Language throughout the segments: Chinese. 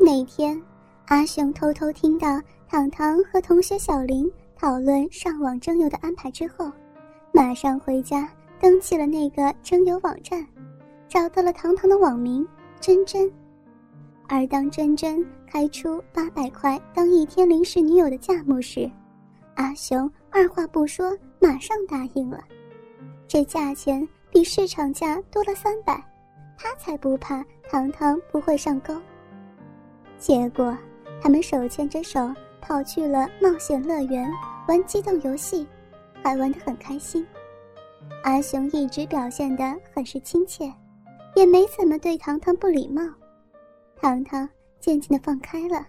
那天，阿雄偷偷听到糖糖和同学小林讨论上网征友的安排之后，马上回家登记了那个征友网站，找到了糖糖的网名真真。而当真真开出八百块当一天临时女友的价目时，阿雄二话不说，马上答应了。这价钱比市场价多了三百，他才不怕糖糖不会上钩。结果，他们手牵着手跑去了冒险乐园玩机动游戏，还玩得很开心。阿雄一直表现得很是亲切，也没怎么对糖糖不礼貌。糖糖渐渐的放开了，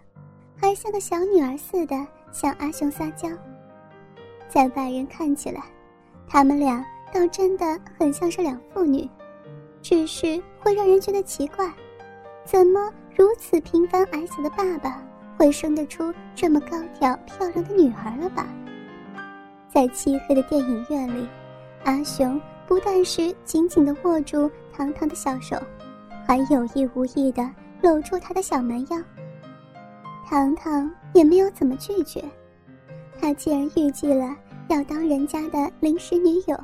还像个小女儿似的向阿雄撒娇。在外人看起来，他们俩倒真的很像是两父女，只是会让人觉得奇怪，怎么如此平凡矮小的爸爸会生得出这么高挑漂亮的女儿了吧？在漆黑的电影院里，阿雄不但是紧紧地握住糖糖的小手，还有意无意的。搂住他的小蛮腰，糖糖也没有怎么拒绝。他既然预计了要当人家的临时女友，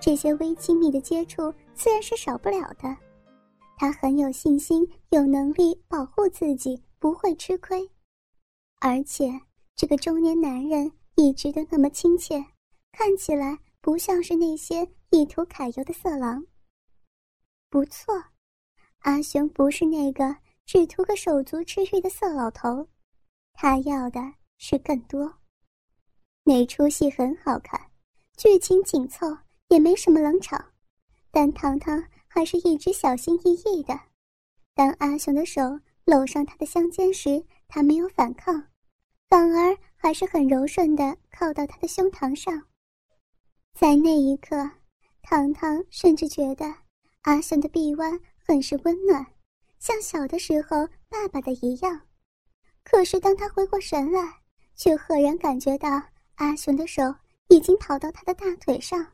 这些微亲密的接触自然是少不了的。他很有信心，有能力保护自己，不会吃亏。而且这个中年男人一直都那么亲切，看起来不像是那些意图揩油的色狼。不错。阿雄不是那个只图个手足之欲的色老头，他要的是更多。那出戏很好看，剧情紧凑，也没什么冷场，但糖糖还是一直小心翼翼的。当阿雄的手搂上他的香肩时，他没有反抗，反而还是很柔顺的靠到他的胸膛上。在那一刻，糖糖甚至觉得阿雄的臂弯。很是温暖，像小的时候爸爸的一样。可是当他回过神来，却赫然感觉到阿雄的手已经跑到他的大腿上，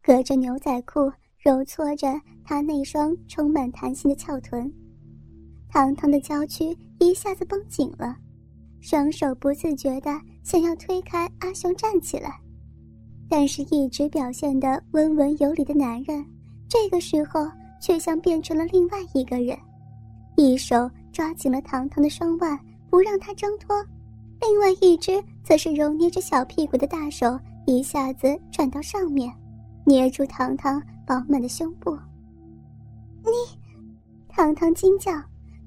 隔着牛仔裤揉搓着他那双充满弹性的翘臀。糖糖的娇躯一下子绷紧了，双手不自觉地想要推开阿雄站起来，但是一直表现得温文有礼的男人，这个时候。却像变成了另外一个人，一手抓紧了糖糖的双腕，不让他挣脱；另外一只则是揉捏着小屁股的大手，一下子转到上面，捏住糖糖饱满的胸部。你，糖糖惊叫，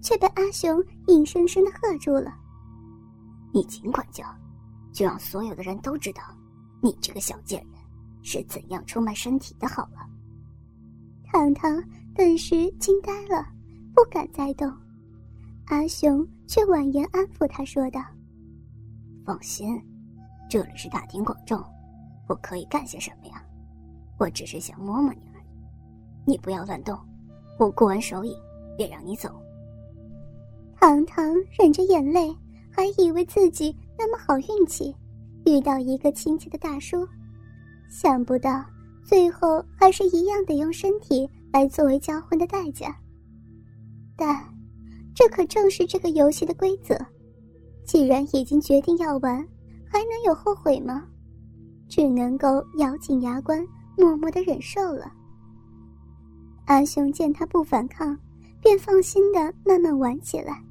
却被阿雄硬生生的喝住了。你尽管叫，就让所有的人都知道，你这个小贱人是怎样出卖身体的。好了，糖糖。顿时惊呆了，不敢再动。阿雄却婉言安抚他说道：“放心，这里是大庭广众，我可以干些什么呀？我只是想摸摸你。你不要乱动，我过完手瘾便让你走。”糖糖忍着眼泪，还以为自己那么好运气，遇到一个亲切的大叔，想不到最后还是一样得用身体。来作为交换的代价，但这可正是这个游戏的规则。既然已经决定要玩，还能有后悔吗？只能够咬紧牙关，默默的忍受了。阿雄见他不反抗，便放心的慢慢玩起来。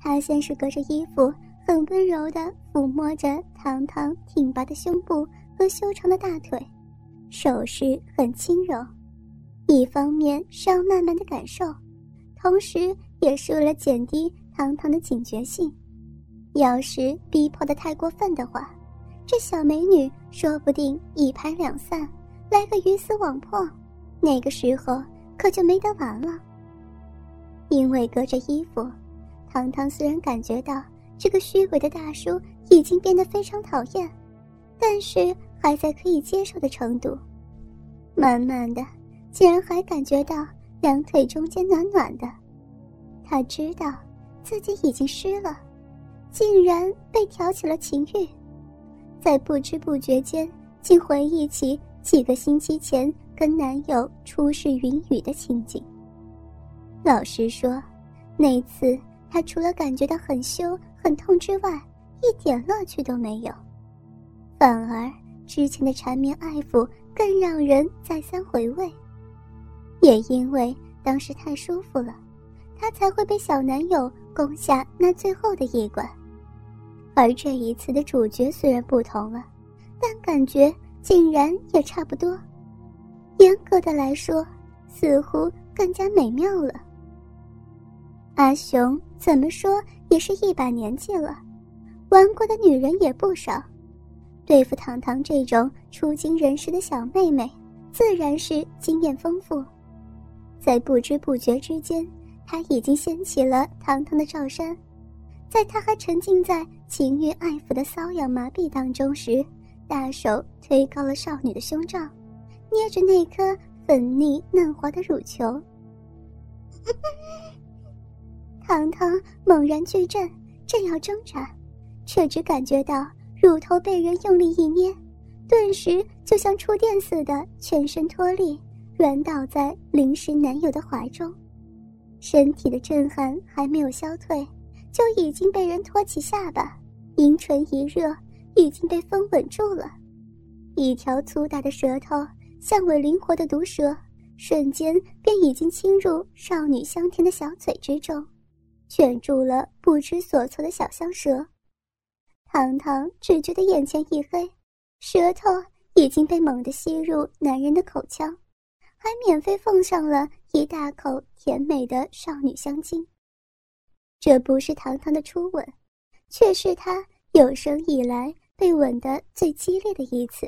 他先是隔着衣服，很温柔的抚摸着糖糖挺拔的胸部和修长的大腿，手势很轻柔。一方面是要慢慢的感受，同时也是为了减低糖糖的警觉性。要是逼迫的太过分的话，这小美女说不定一拍两散，来个鱼死网破，那个时候可就没得玩了。因为隔着衣服，糖糖虽然感觉到这个虚伪的大叔已经变得非常讨厌，但是还在可以接受的程度。慢慢的。竟然还感觉到两腿中间暖暖的，他知道自己已经湿了，竟然被挑起了情欲，在不知不觉间，竟回忆起几个星期前跟男友初试云雨的情景。老实说，那次他除了感觉到很羞很痛之外，一点乐趣都没有，反而之前的缠绵爱抚更让人再三回味。也因为当时太舒服了，他才会被小男友攻下那最后的一关。而这一次的主角虽然不同了，但感觉竟然也差不多。严格的来说，似乎更加美妙了。阿雄怎么说也是一把年纪了，玩过的女人也不少，对付糖糖这种初经人事的小妹妹，自然是经验丰富。在不知不觉之间，他已经掀起了糖糖的罩衫。在他还沉浸在情欲爱抚的瘙痒麻痹当中时，大手推高了少女的胸罩，捏着那颗粉腻嫩滑的乳球。糖糖猛然巨震，正要挣扎，却只感觉到乳头被人用力一捏，顿时就像触电似的，全身脱力，软倒在临时男友的怀中。身体的震撼还没有消退。就已经被人托起下巴，阴唇一热，已经被封稳住了。一条粗大的舌头，像尾灵活的毒蛇，瞬间便已经侵入少女香甜的小嘴之中，卷住了不知所措的小香舌。糖糖只觉得眼前一黑，舌头已经被猛地吸入男人的口腔，还免费奉上了一大口甜美的少女香精。这不是糖糖的初吻，却是他有生以来被吻得最激烈的一次。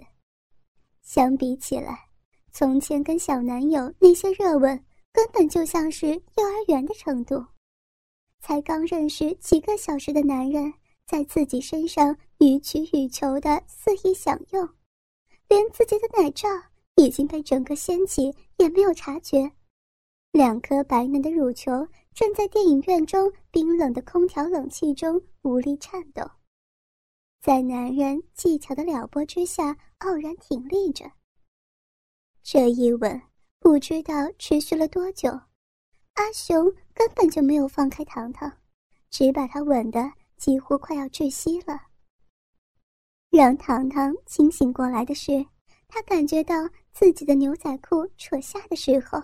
相比起来，从前跟小男友那些热吻，根本就像是幼儿园的程度。才刚认识几个小时的男人，在自己身上予取予求的肆意享用，连自己的奶罩已经被整个掀起也没有察觉，两颗白嫩的乳球。正在电影院中冰冷的空调冷气中无力颤抖，在男人技巧的撩拨之下傲然挺立着。这一吻不知道持续了多久，阿雄根本就没有放开糖糖，只把他吻得几乎快要窒息了。让糖糖清醒过来的是，他感觉到自己的牛仔裤扯下的时候，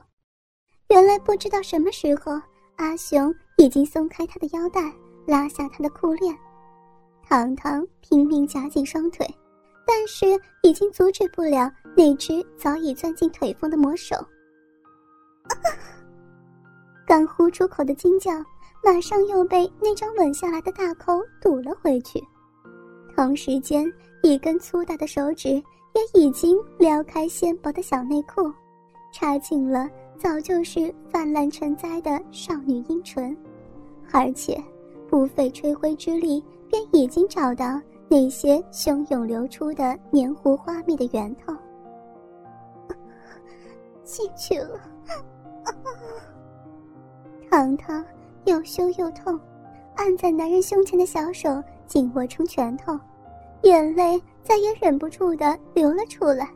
原来不知道什么时候。阿雄已经松开他的腰带，拉下他的裤链。糖糖拼命夹紧双腿，但是已经阻止不了那只早已钻进腿缝的魔手。刚呼出口的惊叫，马上又被那张吻下来的大口堵了回去。同时间，一根粗大的手指也已经撩开纤薄的小内裤，插进了。早就是泛滥成灾的少女阴唇，而且不费吹灰之力，便已经找到那些汹涌流出的黏糊花蜜的源头。进去了，糖糖又羞又痛，按在男人胸前的小手紧握成拳头，眼泪再也忍不住的流了出来。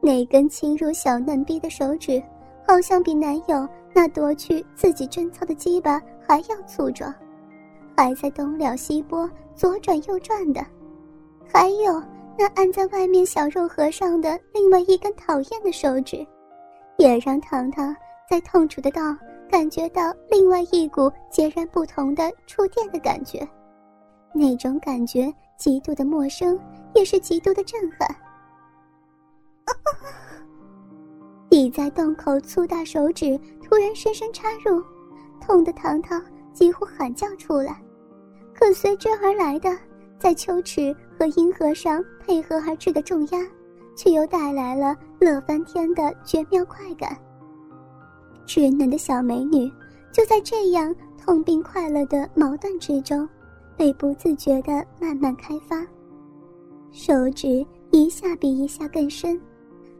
那根侵入小嫩逼的手指。好像比男友那夺去自己贞操的鸡巴还要粗壮，还在东撩西拨、左转右转的，还有那按在外面小肉盒上的另外一根讨厌的手指，也让糖糖在痛楚的道感觉到另外一股截然不同的触电的感觉，那种感觉极度的陌生，也是极度的震撼。抵在洞口粗大手指突然深深插入，痛得糖糖几乎喊叫出来。可随之而来的，在秋齿和阴河上配合而至的重压，却又带来了乐翻天的绝妙快感。稚嫩的小美女就在这样痛并快乐的矛盾之中，被不自觉地慢慢开发，手指一下比一下更深。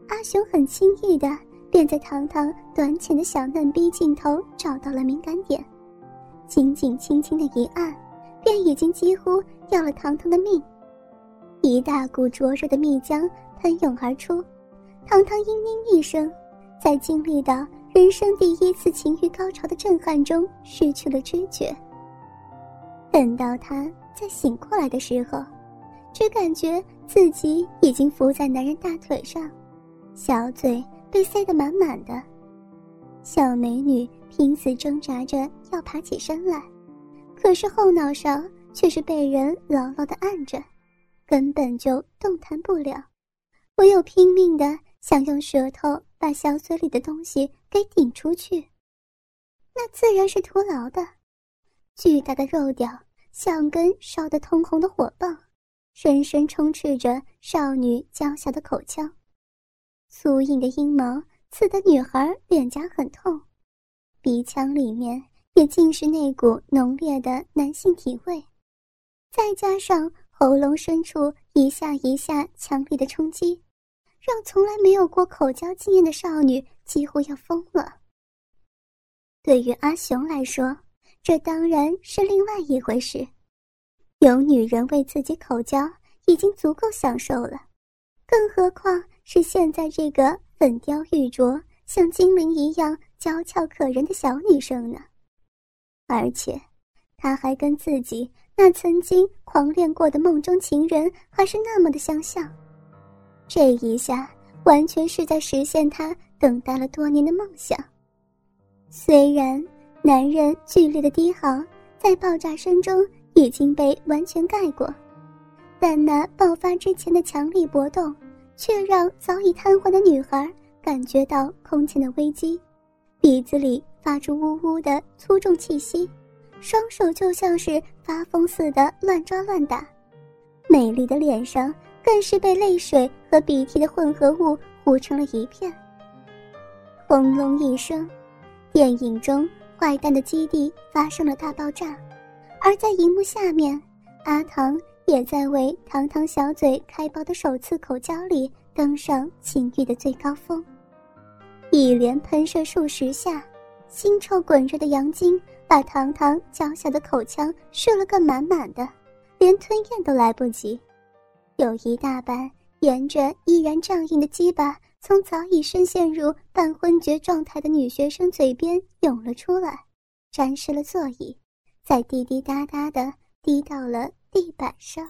阿雄很轻易的便在糖糖短浅的小嫩逼尽头找到了敏感点，紧紧轻轻的一按，便已经几乎要了糖糖的命。一大股灼热的蜜浆喷涌而出，糖糖嘤嘤一声，在经历到人生第一次情欲高潮的震撼中失去了知觉，等到他再醒过来的时候，只感觉自己已经伏在男人大腿上，小嘴被塞得满满的。小美女拼死挣扎着要爬起身来，可是后脑勺却是被人牢牢的按着，根本就动弹不了，唯有拼命的想用舌头把小嘴里的东西给顶出去。那自然是徒劳的，巨大的肉屌像根烧得通红的火棒，深深充斥着少女娇小的口腔，粗硬的阴毛。刺得女孩脸颊很痛，鼻腔里面也尽是那股浓烈的男性体味，再加上喉咙深处一下一下强力的冲击，让从来没有过口交经验的少女几乎要疯了。对于阿雄来说，这当然是另外一回事，有女人为自己口交已经足够享受了，更何况是现在这个。粉雕玉琢，像精灵一样娇俏可人的小女生呢，而且，他还跟自己那曾经狂恋过的梦中情人还是那么的相像，这一下完全是在实现他等待了多年的梦想。虽然男人剧烈的低嚎在爆炸声中已经被完全盖过，但那爆发之前的强力搏动。却让早已瘫痪的女孩感觉到空前的危机，鼻子里发出呜呜的粗重气息，双手就像是发疯似的乱抓乱打，美丽的脸上更是被泪水和鼻涕的混合物糊成了一片。轰隆一声，电影中坏蛋的基地发生了大爆炸，而在荧幕下面，阿唐。也在为堂堂小嘴开包的首次口交里登上情欲的最高峰，一连喷射数十下，腥臭滚热的阳精把堂堂娇小的口腔射了个满满的，连吞咽都来不及，有一大半沿着依然胀硬的鸡巴从早已深陷入半昏厥状态的女学生嘴边涌了出来，沾湿了座椅，再滴滴答答的滴到了。地板上。